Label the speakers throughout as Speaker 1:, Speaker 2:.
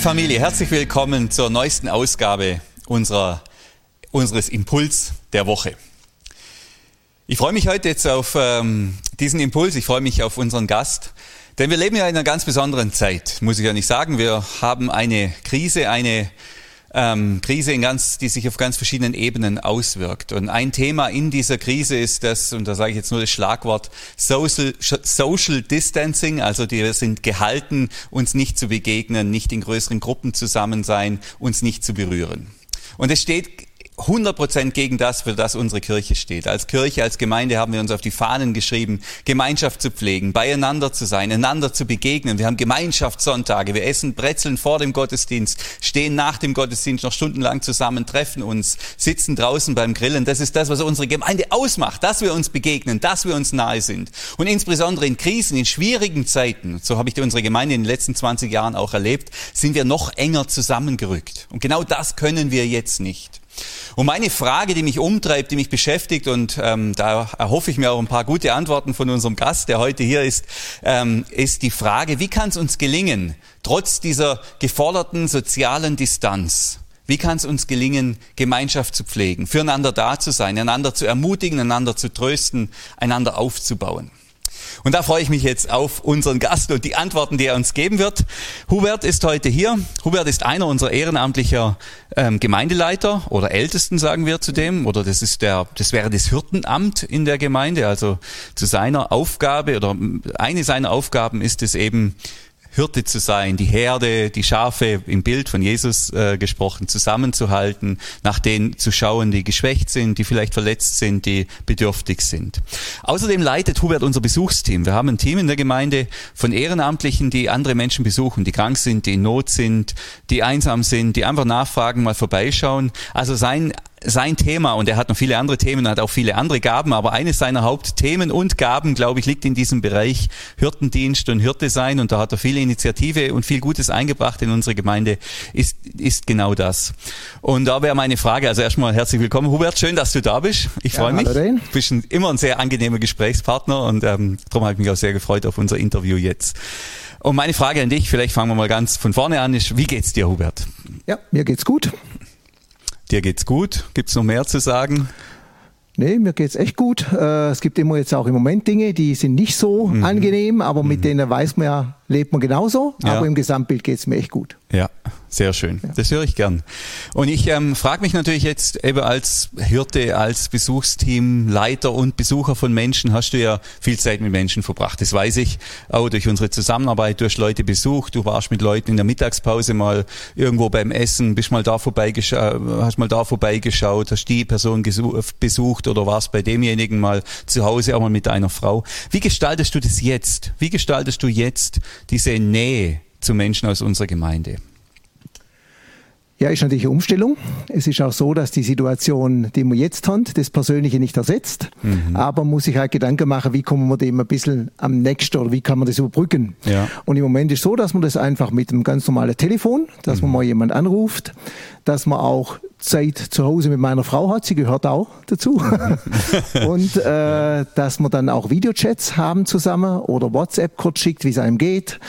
Speaker 1: Familie, herzlich willkommen zur neuesten Ausgabe unserer, unseres Impuls der Woche. Ich freue mich heute jetzt auf ähm, diesen Impuls, ich freue mich auf unseren Gast, denn wir leben ja in einer ganz besonderen Zeit, muss ich ja nicht sagen. Wir haben eine Krise, eine ähm, Krise, in ganz, die sich auf ganz verschiedenen Ebenen auswirkt. Und ein Thema in dieser Krise ist das, und da sage ich jetzt nur das Schlagwort Social, Social Distancing, also die, wir sind gehalten, uns nicht zu begegnen, nicht in größeren Gruppen zusammen sein, uns nicht zu berühren. Und es steht 100 gegen das, für das unsere Kirche steht. Als Kirche, als Gemeinde haben wir uns auf die Fahnen geschrieben, Gemeinschaft zu pflegen, beieinander zu sein, einander zu begegnen. Wir haben Gemeinschaftssonntage, wir essen Brezeln vor dem Gottesdienst, stehen nach dem Gottesdienst noch stundenlang zusammen, treffen uns, sitzen draußen beim Grillen. Das ist das, was unsere Gemeinde ausmacht, dass wir uns begegnen, dass wir uns nahe sind. Und insbesondere in Krisen, in schwierigen Zeiten, so habe ich unsere Gemeinde in den letzten 20 Jahren auch erlebt, sind wir noch enger zusammengerückt. Und genau das können wir jetzt nicht. Und meine Frage, die mich umtreibt, die mich beschäftigt, und ähm, da erhoffe ich mir auch ein paar gute Antworten von unserem Gast, der heute hier ist, ähm, ist die Frage, wie kann es uns gelingen, trotz dieser geforderten sozialen Distanz, wie kann es uns gelingen, Gemeinschaft zu pflegen, füreinander da zu sein, einander zu ermutigen, einander zu trösten, einander aufzubauen? Und da freue ich mich jetzt auf unseren Gast und die Antworten, die er uns geben wird. Hubert ist heute hier. Hubert ist einer unserer ehrenamtlicher ähm, Gemeindeleiter oder Ältesten, sagen wir zudem. Oder das ist der, das wäre das Hirtenamt in der Gemeinde. Also zu seiner Aufgabe oder eine seiner Aufgaben ist es eben, Hirte zu sein, die Herde, die Schafe im Bild von Jesus äh, gesprochen, zusammenzuhalten, nach denen zu schauen, die geschwächt sind, die vielleicht verletzt sind, die bedürftig sind. Außerdem leitet Hubert unser Besuchsteam. Wir haben ein Team in der Gemeinde von Ehrenamtlichen, die andere Menschen besuchen, die krank sind, die in Not sind, die einsam sind, die einfach nachfragen, mal vorbeischauen. Also sein sein Thema, und er hat noch viele andere Themen, hat auch viele andere Gaben, aber eines seiner Hauptthemen und Gaben, glaube ich, liegt in diesem Bereich Hirtendienst und Hirte sein. Und da hat er viele Initiative und viel Gutes eingebracht in unsere Gemeinde, ist, ist genau das. Und da wäre meine Frage, also erstmal herzlich willkommen, Hubert, schön, dass du da bist. Ich ja, freue mich. Du bist ein, immer ein sehr angenehmer Gesprächspartner und ähm, darum habe ich mich auch sehr gefreut auf unser Interview jetzt. Und meine Frage an dich, vielleicht fangen wir mal ganz von vorne an, ist, wie geht's dir, Hubert?
Speaker 2: Ja, mir geht's gut.
Speaker 1: Dir geht's gut? Gibt's noch mehr zu sagen?
Speaker 2: Nee, mir geht's echt gut. Äh, es gibt immer jetzt auch im Moment Dinge, die sind nicht so mhm. angenehm, aber mit mhm. denen weiß man ja, lebt man genauso. Ja. Aber im Gesamtbild geht's mir echt gut.
Speaker 1: Ja, sehr schön. Ja. Das höre ich gern. Und ich ähm, frage mich natürlich jetzt eben als Hirte, als Besuchsteam, Leiter und Besucher von Menschen, hast du ja viel Zeit mit Menschen verbracht. Das weiß ich auch durch unsere Zusammenarbeit. Du hast Leute besucht, du warst mit Leuten in der Mittagspause mal irgendwo beim Essen, bist mal da vorbeigeschaut, hast mal da vorbeigeschaut, hast die Person besucht oder warst bei demjenigen mal zu Hause auch mal mit deiner Frau. Wie gestaltest du das jetzt? Wie gestaltest du jetzt diese Nähe zu Menschen aus unserer Gemeinde?
Speaker 2: Ja, ist natürlich eine Umstellung. Es ist auch so, dass die Situation, die wir jetzt haben, das Persönliche nicht ersetzt. Mhm. Aber man muss sich halt Gedanken machen, wie kommen wir dem ein bisschen am nächsten oder wie kann man das überbrücken. Ja. Und im Moment ist so, dass man das einfach mit einem ganz normalen Telefon, dass mhm. man mal jemand anruft, dass man auch Zeit zu Hause mit meiner Frau hat, sie gehört auch dazu. Und äh, dass man dann auch Videochats haben zusammen oder WhatsApp kurz schickt, wie es einem geht.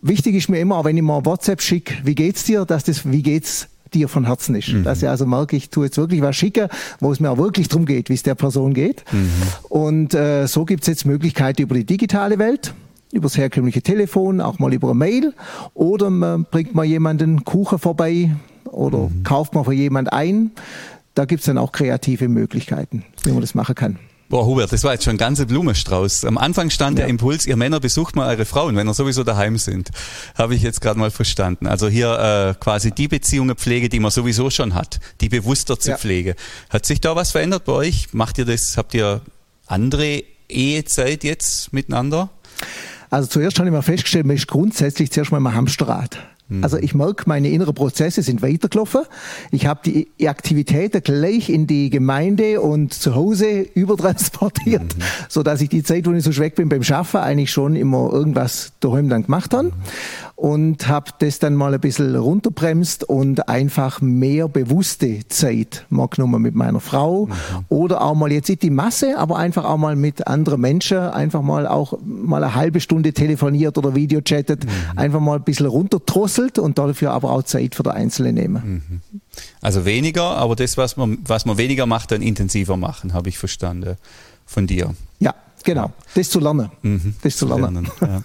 Speaker 2: Wichtig ist mir immer, wenn ich mal WhatsApp schicke, wie geht's dir, dass das wie geht's dir von Herzen ist. Mhm. Dass ich also merke, ich tue jetzt wirklich was schicken, wo es mir auch wirklich darum geht, wie es der Person geht. Mhm. Und äh, so gibt es jetzt Möglichkeiten über die digitale Welt über das herkömmliche Telefon, auch mal über eine Mail oder man bringt mal jemanden Kuchen vorbei oder mhm. kauft man für jemand ein. Da gibt es dann auch kreative Möglichkeiten, wie man das machen kann.
Speaker 1: Boah, Hubert, das war jetzt schon ein ganzer Blumenstrauß. Am Anfang stand ja. der Impuls, ihr Männer besucht mal eure Frauen, wenn ihr sowieso daheim sind. Habe ich jetzt gerade mal verstanden. Also hier äh, quasi die Beziehungen pflege, die man sowieso schon hat, die bewusster zu ja. pflege. Hat sich da was verändert bei euch? Macht ihr das, habt ihr andere Ehezeit jetzt miteinander?
Speaker 2: Also zuerst habe ich mal festgestellt, man ist grundsätzlich zuerst mal im Hamsterrad. Mhm. Also ich merke, meine inneren Prozesse sind weitergelaufen. Ich habe die Aktivitäten gleich in die Gemeinde und zu Hause übertransportiert, mhm. so dass ich die Zeit, wo ich so schwäch bin beim Schaffen, eigentlich schon immer irgendwas daheim dann gemacht habe. Mhm. und habe das dann mal ein bisschen runterbremst und einfach mehr bewusste Zeit mal genommen mit meiner Frau mhm. oder auch mal jetzt nicht die Masse, aber einfach auch mal mit anderen Menschen, einfach mal auch mal eine halbe Stunde telefoniert oder Videochattet, mhm. einfach mal ein bisschen runterdrosselt und dafür aber auch Zeit für den Einzelnen nehmen.
Speaker 1: Mhm. Also weniger, aber das, was man, was man weniger macht, dann intensiver machen, habe ich verstanden von dir.
Speaker 2: Ja, genau. Das zu lernen. Mhm. Das zu lernen. zu lernen ja.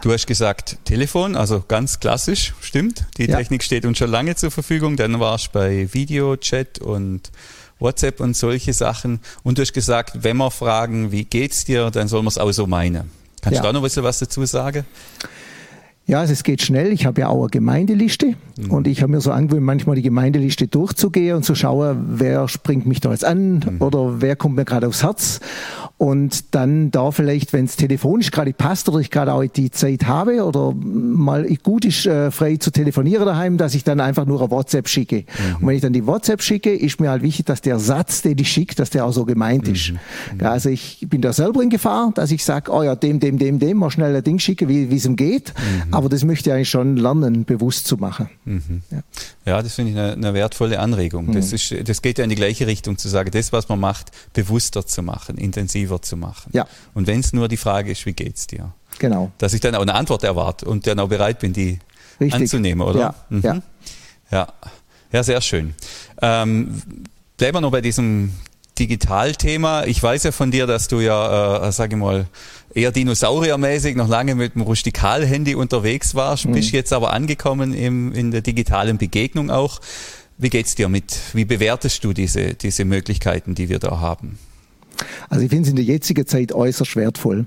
Speaker 1: Du hast gesagt Telefon, also ganz klassisch, stimmt. Die ja. Technik steht uns schon lange zur Verfügung. Dann warst du bei Video, Chat und WhatsApp und solche Sachen. Und du hast gesagt, wenn wir fragen, wie geht's dir, dann soll man es auch so meinen. Kannst ja. du da noch ein bisschen was dazu sagen?
Speaker 2: Ja, also es geht schnell. Ich habe ja auch eine Gemeindeliste mhm. und ich habe mir so angewöhnt, manchmal die Gemeindeliste durchzugehen und zu schauen, wer springt mich da jetzt an mhm. oder wer kommt mir gerade aufs Herz. Und dann da vielleicht, wenn es telefonisch gerade passt oder ich gerade auch die Zeit habe oder mal gut ist, äh, frei zu telefonieren daheim, dass ich dann einfach nur eine WhatsApp schicke. Mhm. Und wenn ich dann die WhatsApp schicke, ist mir halt wichtig, dass der Satz, den ich schicke, dass der auch so gemeint ist. Mhm. Ja, also ich bin da selber in Gefahr, dass ich sage, oh ja, dem, dem, dem, dem, mal schnell ein Ding schicke, wie es ihm geht. Aber das möchte ich eigentlich schon lernen, bewusst zu machen.
Speaker 1: Mhm. Ja. ja. das finde ich eine, eine, wertvolle Anregung. Mhm. Das, ist, das geht ja in die gleiche Richtung, zu sagen, das, was man macht, bewusster zu machen, intensiver zu machen. Ja. Und wenn es nur die Frage ist, wie geht's dir?
Speaker 2: Genau.
Speaker 1: Dass ich dann auch eine Antwort erwarte und dann auch bereit bin, die Richtig. anzunehmen, oder?
Speaker 2: Ja. Mhm. ja.
Speaker 1: Ja. ja, sehr schön. Ähm, bleiben wir noch bei diesem Digitalthema. Ich weiß ja von dir, dass du ja, äh, sage ich mal, eher dinosauriermäßig noch lange mit dem Rustikalhandy unterwegs warst, mhm. bist jetzt aber angekommen im, in der digitalen Begegnung auch. Wie geht's dir mit? Wie bewertest du diese, diese Möglichkeiten, die wir da haben?
Speaker 2: Also ich finde es in der jetzigen Zeit äußerst wertvoll, mhm.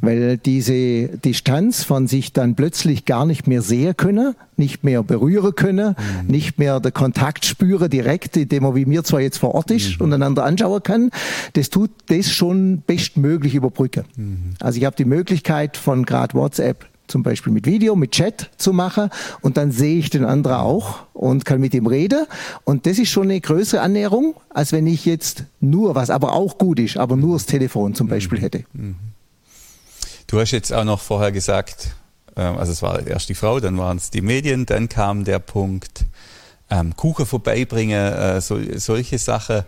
Speaker 2: weil diese Distanz von sich dann plötzlich gar nicht mehr sehen können, nicht mehr berühren können, mhm. nicht mehr der Kontakt spüren direkt, indem man wie mir zwar jetzt vor Ort ist mhm. und einander anschauen kann, das tut das schon bestmöglich überbrücken. Mhm. Also ich habe die Möglichkeit von gerade WhatsApp zum Beispiel mit Video, mit Chat zu machen und dann sehe ich den anderen auch und kann mit ihm reden und das ist schon eine größere Annäherung, als wenn ich jetzt nur, was aber auch gut ist, aber nur das Telefon zum Beispiel hätte. Mhm.
Speaker 1: Du hast jetzt auch noch vorher gesagt, ähm, also es war erst die Frau, dann waren es die Medien, dann kam der Punkt ähm, Kuchen vorbeibringen, äh, so, solche Sachen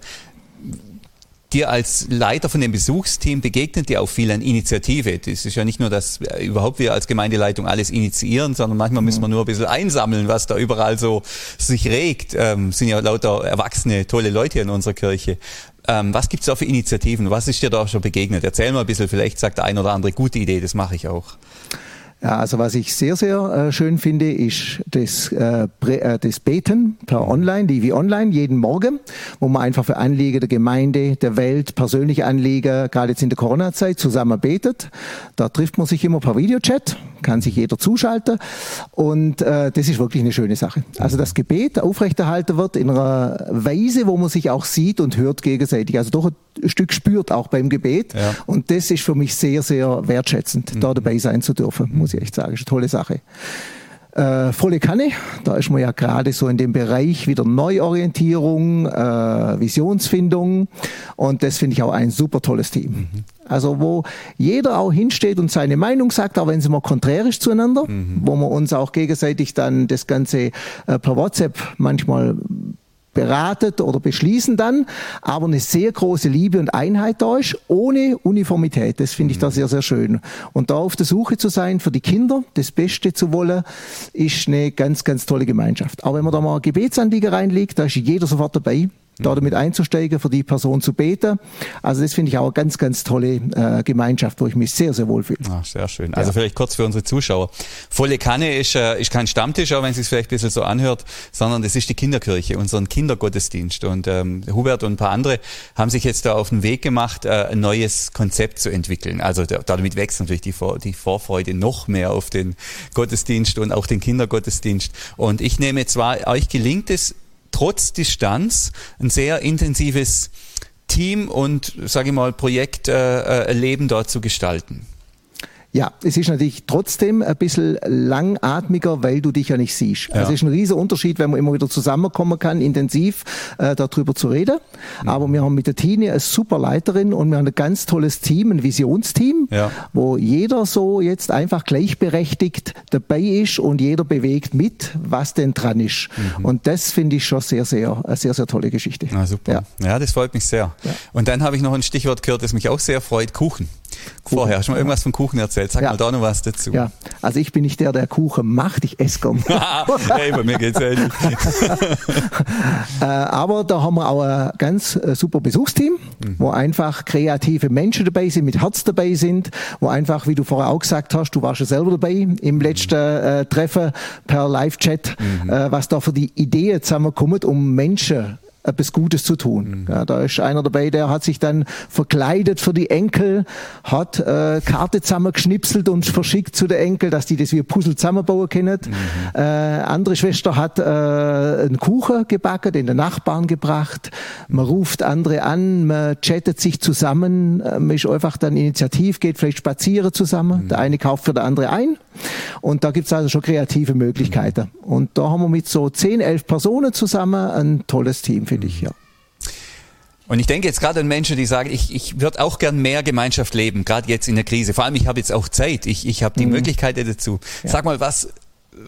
Speaker 1: dir als Leiter von dem Besuchsteam begegnet dir auch viel an Initiative. Das ist ja nicht nur, dass überhaupt wir als Gemeindeleitung alles initiieren, sondern manchmal müssen wir nur ein bisschen einsammeln, was da überall so sich regt. Ähm, sind ja lauter erwachsene, tolle Leute hier in unserer Kirche. Ähm, was gibt's da für Initiativen? Was ist dir da schon begegnet? Erzähl mal ein bisschen, vielleicht sagt der ein oder andere gute Idee, das mache ich auch.
Speaker 2: Ja, also was ich sehr, sehr äh, schön finde, ist das, äh, äh, das Beten per Online, die wie Online, jeden Morgen, wo man einfach für Anliegen der Gemeinde, der Welt, persönliche Anliegen, gerade jetzt in der Corona-Zeit, zusammen betet. Da trifft man sich immer per Videochat, kann sich jeder zuschalten und äh, das ist wirklich eine schöne Sache. Also das Gebet aufrechterhalten wird in einer Weise, wo man sich auch sieht und hört gegenseitig. Also doch ein Stück spürt auch beim Gebet ja. und das ist für mich sehr, sehr wertschätzend, mhm. da dabei sein zu dürfen, muss ich echt sagen. Das ist eine tolle Sache. Äh, volle Kanne, da ist man ja gerade so in dem Bereich wieder Neuorientierung, äh, Visionsfindung und das finde ich auch ein super tolles Team. Mhm. Also wo jeder auch hinsteht und seine Meinung sagt, auch wenn sie mal konträr ist zueinander, mhm. wo man uns auch gegenseitig dann das Ganze äh, per WhatsApp manchmal beratet oder beschließen dann, aber eine sehr große Liebe und Einheit da ist, ohne Uniformität. Das finde ich da mhm. sehr, sehr schön. Und da auf der Suche zu sein für die Kinder, das Beste zu wollen, ist eine ganz, ganz tolle Gemeinschaft. Aber wenn man da mal Gebetsanliegen reinlegt, da ist jeder sofort dabei da damit einzusteigen, für die Person zu beten. Also das finde ich auch eine ganz, ganz tolle äh, Gemeinschaft, wo ich mich sehr, sehr wohl fühle.
Speaker 1: Ach, sehr schön. Also ja. vielleicht kurz für unsere Zuschauer. Volle Kanne ist, äh, ist kein Stammtisch, auch wenn es sich vielleicht ein bisschen so anhört, sondern das ist die Kinderkirche, unseren Kindergottesdienst. Und ähm, Hubert und ein paar andere haben sich jetzt da auf den Weg gemacht, äh, ein neues Konzept zu entwickeln. Also damit wächst natürlich die, Vor die Vorfreude noch mehr auf den Gottesdienst und auch den Kindergottesdienst. Und ich nehme zwar, euch gelingt es trotz Distanz ein sehr intensives Team und, sage ich mal, Projektleben äh, äh dort zu gestalten.
Speaker 2: Ja, es ist natürlich trotzdem ein bisschen langatmiger, weil du dich ja nicht siehst. Ja. Also es ist ein riesiger Unterschied, wenn man immer wieder zusammenkommen kann, intensiv äh, darüber zu reden. Mhm. Aber wir haben mit der Tine eine super Leiterin und wir haben ein ganz tolles Team, ein Visionsteam, ja. wo jeder so jetzt einfach gleichberechtigt dabei ist und jeder bewegt mit, was denn dran ist. Mhm. Und das finde ich schon sehr, sehr, eine sehr, sehr tolle Geschichte.
Speaker 1: Na, super. Ja. ja, das freut mich sehr. Und dann habe ich noch ein Stichwort gehört, das mich auch sehr freut, Kuchen. Kuchen. Vorher, hast du mal irgendwas von Kuchen erzählt? Sag ja. mal da noch was dazu.
Speaker 2: Ja, also ich bin nicht der, der Kuchen macht, ich esse gern.
Speaker 1: hey, bei mir geht's ähnlich.
Speaker 2: äh, aber da haben wir auch ein ganz äh, super Besuchsteam, mhm. wo einfach kreative Menschen dabei sind, mit Herz dabei sind, wo einfach, wie du vorher auch gesagt hast, du warst ja selber dabei im letzten äh, Treffen per Live-Chat, mhm. äh, was da für die Ideen zusammenkommen, um Menschen etwas Gutes zu tun. Mhm. Ja, da ist einer dabei, der hat sich dann verkleidet für die Enkel, hat äh, Karte zusammengeschnipselt und verschickt zu den Enkel, dass die das wie ein Puzzle zusammenbauen können. Mhm. Äh, andere Schwester hat äh, einen Kuchen gebacken, den der Nachbarn gebracht. Man ruft andere an, man chattet sich zusammen, äh, man ist einfach dann initiativ, geht vielleicht spazieren zusammen. Mhm. Der eine kauft für den andere ein. Und da gibt's also schon kreative Möglichkeiten. Und da haben wir mit so 10, 11 Personen zusammen ein tolles Team, finde ich, ja.
Speaker 1: Und ich denke jetzt gerade an Menschen, die sagen, ich, ich würde auch gern mehr Gemeinschaft leben, gerade jetzt in der Krise. Vor allem, ich habe jetzt auch Zeit, ich, ich habe die mhm. Möglichkeit dazu. Ja. Sag mal, was,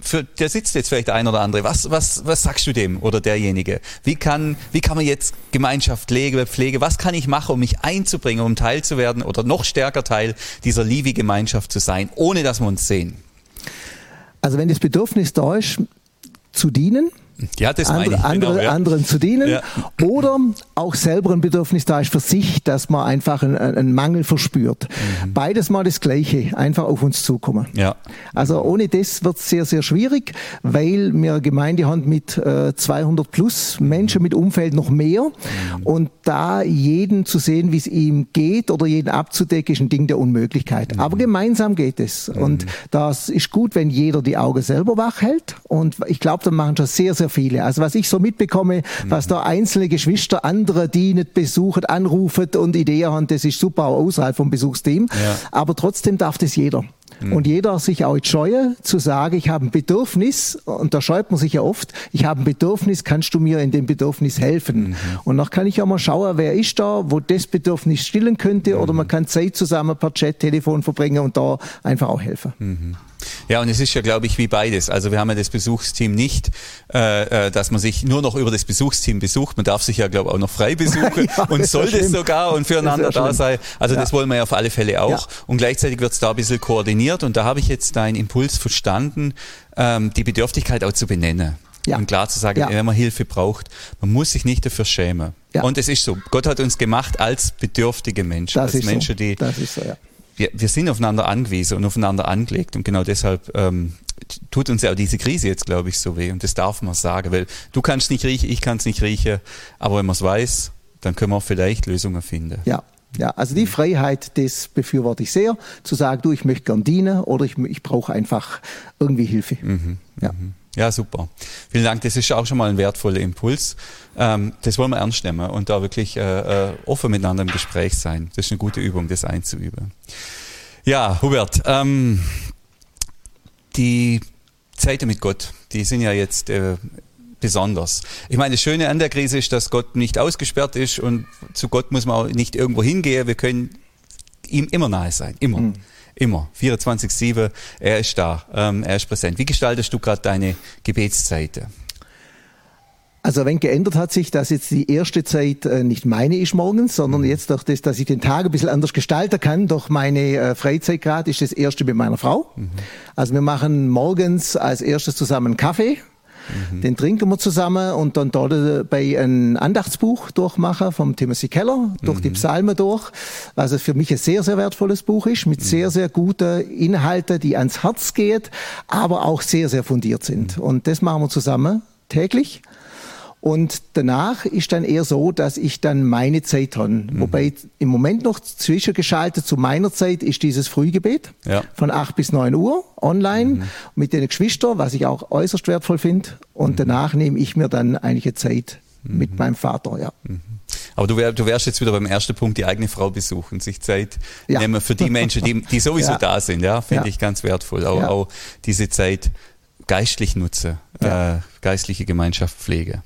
Speaker 1: für, der sitzt jetzt vielleicht der ein oder andere. Was, was, was sagst du dem oder derjenige? Wie kann, wie kann man jetzt Gemeinschaft legen, Pflege, was kann ich machen, um mich einzubringen, um Teil zu werden oder noch stärker Teil dieser Livi-Gemeinschaft zu sein, ohne dass wir uns sehen?
Speaker 2: Also wenn das Bedürfnis da ist, zu dienen,
Speaker 1: ja, das
Speaker 2: andere,
Speaker 1: ich,
Speaker 2: andere,
Speaker 1: genau,
Speaker 2: ja. anderen zu dienen ja. oder auch selber ein Bedürfnis da ist für sich, dass man einfach einen, einen Mangel verspürt. Mhm. Beides mal das Gleiche, einfach auf uns zukommen.
Speaker 1: Ja.
Speaker 2: Also ohne das wird es sehr, sehr schwierig, weil wir eine Gemeinde haben mit äh, 200 plus Menschen mit Umfeld noch mehr mhm. und da jeden zu sehen, wie es ihm geht oder jeden abzudecken, ist ein Ding der Unmöglichkeit. Mhm. Aber gemeinsam geht es mhm. und das ist gut, wenn jeder die Augen selber wach hält und ich glaube, da machen schon sehr, sehr viele. Also was ich so mitbekomme, mhm. was da einzelne Geschwister andere, die nicht besuchen, anrufen und Ideen haben, das ist super auch außerhalb vom Besuchsteam. Ja. Aber trotzdem darf das jeder. Mhm. Und jeder sich auch scheue zu sagen, ich habe ein Bedürfnis, und da scheut man sich ja oft, ich habe ein Bedürfnis, kannst du mir in dem Bedürfnis helfen? Mhm. Und noch kann ich auch mal schauen, wer ist da, wo das Bedürfnis stillen könnte, mhm. oder man kann Zeit zusammen per Chat, Telefon verbringen und da einfach auch helfen.
Speaker 1: Ja, und es ist ja, glaube ich, wie beides. Also wir haben ja das Besuchsteam nicht, äh, äh, dass man sich nur noch über das Besuchsteam besucht. Man darf sich ja, glaube ich, auch noch frei besuchen ja, und soll das sogar und füreinander da sein. Also ja. das wollen wir ja auf alle Fälle auch. Und gleichzeitig wird es da ein bisschen koordiniert. Und da habe ich jetzt deinen Impuls verstanden, ähm, die Bedürftigkeit auch zu benennen. Ja. Und klar zu sagen, ja. wenn man Hilfe braucht, man muss sich nicht dafür schämen. Ja. Und es ist so. Gott hat uns gemacht als bedürftige Menschen,
Speaker 2: das
Speaker 1: als
Speaker 2: Menschen,
Speaker 1: so. die
Speaker 2: so, ja
Speaker 1: wir, wir sind aufeinander angewiesen und aufeinander angelegt und genau deshalb ähm, tut uns ja auch diese Krise jetzt, glaube ich, so weh und das darf man sagen, weil du kannst nicht riechen, ich kann es nicht riechen, aber wenn man es weiß, dann können wir auch vielleicht Lösungen finden.
Speaker 2: Ja, ja, also die Freiheit, das befürworte ich sehr, zu sagen, du, ich möchte gern dienen oder ich, ich brauche einfach irgendwie Hilfe.
Speaker 1: Mhm, ja. Mhm. Ja, super. Vielen Dank. Das ist auch schon mal ein wertvoller Impuls. Ähm, das wollen wir ernst nehmen und da wirklich äh, äh, offen miteinander im Gespräch sein. Das ist eine gute Übung, das einzuüben. Ja, Hubert, ähm, die Zeiten mit Gott, die sind ja jetzt äh, besonders. Ich meine, das Schöne an der Krise ist, dass Gott nicht ausgesperrt ist und zu Gott muss man auch nicht irgendwo hingehen. Wir können ihm immer nahe sein, immer. Mhm. Immer. 24-7, er ist da, ähm, er ist präsent. Wie gestaltest du gerade deine Gebetszeiten?
Speaker 2: Also wenn geändert hat sich, dass jetzt die erste Zeit äh, nicht meine ist morgens, sondern mhm. jetzt durch das, dass ich den Tag ein bisschen anders gestalten kann, durch meine äh, Freizeit gerade, ist das erste mit meiner Frau. Mhm. Also wir machen morgens als erstes zusammen Kaffee Mhm. Den trinken wir zusammen und dann dort bei ein Andachtsbuch durchmachen vom Timothy Keller, durch mhm. die Psalmen durch, was für mich ein sehr, sehr wertvolles Buch ist, mit mhm. sehr, sehr guten Inhalten, die ans Herz geht, aber auch sehr, sehr fundiert sind. Mhm. Und das machen wir zusammen täglich. Und danach ist dann eher so, dass ich dann meine Zeit habe. Mhm. Wobei im Moment noch zwischengeschaltet zu meiner Zeit ist dieses Frühgebet ja. von 8 bis 9 Uhr online mhm. mit den Geschwistern, was ich auch äußerst wertvoll finde. Und mhm. danach nehme ich mir dann einige Zeit mit mhm. meinem Vater, ja.
Speaker 1: Mhm. Aber du, wär, du wärst jetzt wieder beim ersten Punkt, die eigene Frau besuchen, sich Zeit ja. nehmen für die Menschen, die, die sowieso ja. da sind. Ja, finde ich ganz wertvoll. Auch, auch diese Zeit geistlich nutze, äh, geistliche Gemeinschaft pflege.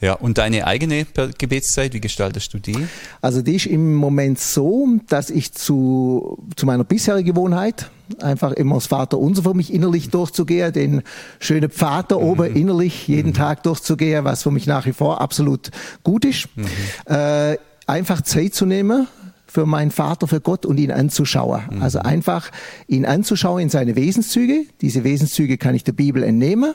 Speaker 1: Ja, und deine eigene Gebetszeit, wie gestaltest du die?
Speaker 2: Also die ist im Moment so, dass ich zu, zu meiner bisherigen Gewohnheit einfach immer das Vater unser für mich innerlich durchzugehen, den schönen Pfad da oben mhm. innerlich jeden mhm. Tag durchzugehen, was für mich nach wie vor absolut gut ist. Mhm. Äh, einfach Zeit zu nehmen, für meinen Vater, für Gott und ihn anzuschauen. Mhm. Also einfach ihn anzuschauen in seine Wesenszüge. Diese Wesenszüge kann ich der Bibel entnehmen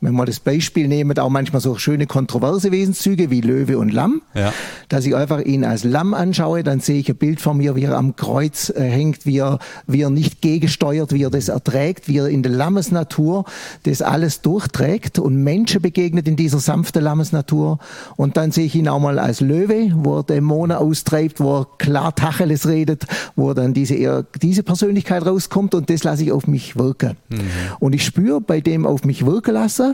Speaker 2: wenn wir das Beispiel nehmen, auch manchmal so schöne kontroverse Wesenszüge wie Löwe und Lamm, ja. dass ich einfach ihn als Lamm anschaue, dann sehe ich ein Bild von mir, wie er am Kreuz äh, hängt, wie er, wie er nicht gegensteuert, wie er das erträgt, wie er in der Lammesnatur das alles durchträgt und Menschen begegnet in dieser sanften Lammesnatur. Und dann sehe ich ihn auch mal als Löwe, wo er Dämonen austreibt, wo er klar Tacheles redet, wo dann diese, eher, diese Persönlichkeit rauskommt und das lasse ich auf mich wirken. Mhm. Und ich spüre bei dem auf mich wirken lassen,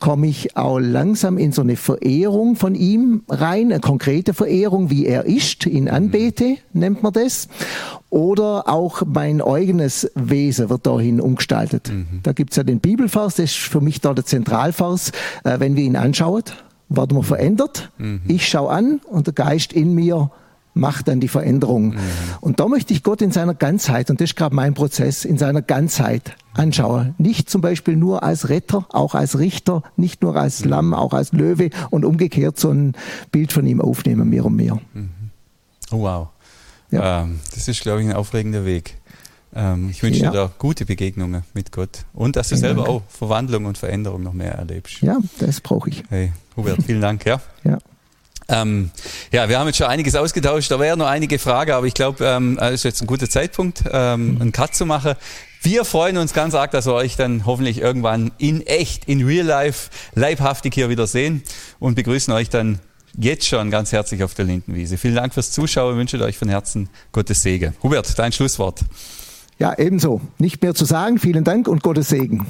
Speaker 2: komme ich auch langsam in so eine Verehrung von ihm rein, eine konkrete Verehrung, wie er ist, in Anbete nennt man das. Oder auch mein eigenes Wesen wird dahin umgestaltet. Mhm. Da es ja den Bibelvers, das ist für mich da der Zentralvers, äh, wenn wir ihn anschauen, werden wir verändert. Mhm. Ich schaue an und der Geist in mir macht dann die Veränderung. Mhm. Und da möchte ich Gott in seiner Ganzheit, und das ist gerade mein Prozess, in seiner Ganzheit anschauen. Nicht zum Beispiel nur als Retter, auch als Richter, nicht nur als. Lamm, auch als Löwe und umgekehrt so ein Bild von ihm aufnehmen, mehr und mehr. Mhm.
Speaker 1: Oh, wow. Ja. Ähm, das ist, glaube ich, ein aufregender Weg. Ähm, ich wünsche ja. dir da gute Begegnungen mit Gott und dass du vielen selber Dank. auch Verwandlung und Veränderung noch mehr erlebst.
Speaker 2: Ja, das brauche ich.
Speaker 1: Hey, Hubert, vielen Dank. Ja.
Speaker 2: ja.
Speaker 1: Ähm, ja, wir haben jetzt schon einiges ausgetauscht. Da wäre noch einige Fragen, aber ich glaube, ähm, ist jetzt ein guter Zeitpunkt, ähm, einen Cut zu machen. Wir freuen uns ganz arg, dass wir euch dann hoffentlich irgendwann in echt, in real life, leibhaftig hier wieder sehen und begrüßen euch dann jetzt schon ganz herzlich auf der Lindenwiese. Vielen Dank fürs Zuschauen, wünsche euch von Herzen Gottes Segen. Hubert, dein Schlusswort.
Speaker 2: Ja, ebenso. Nicht mehr zu sagen. Vielen Dank und Gottes Segen.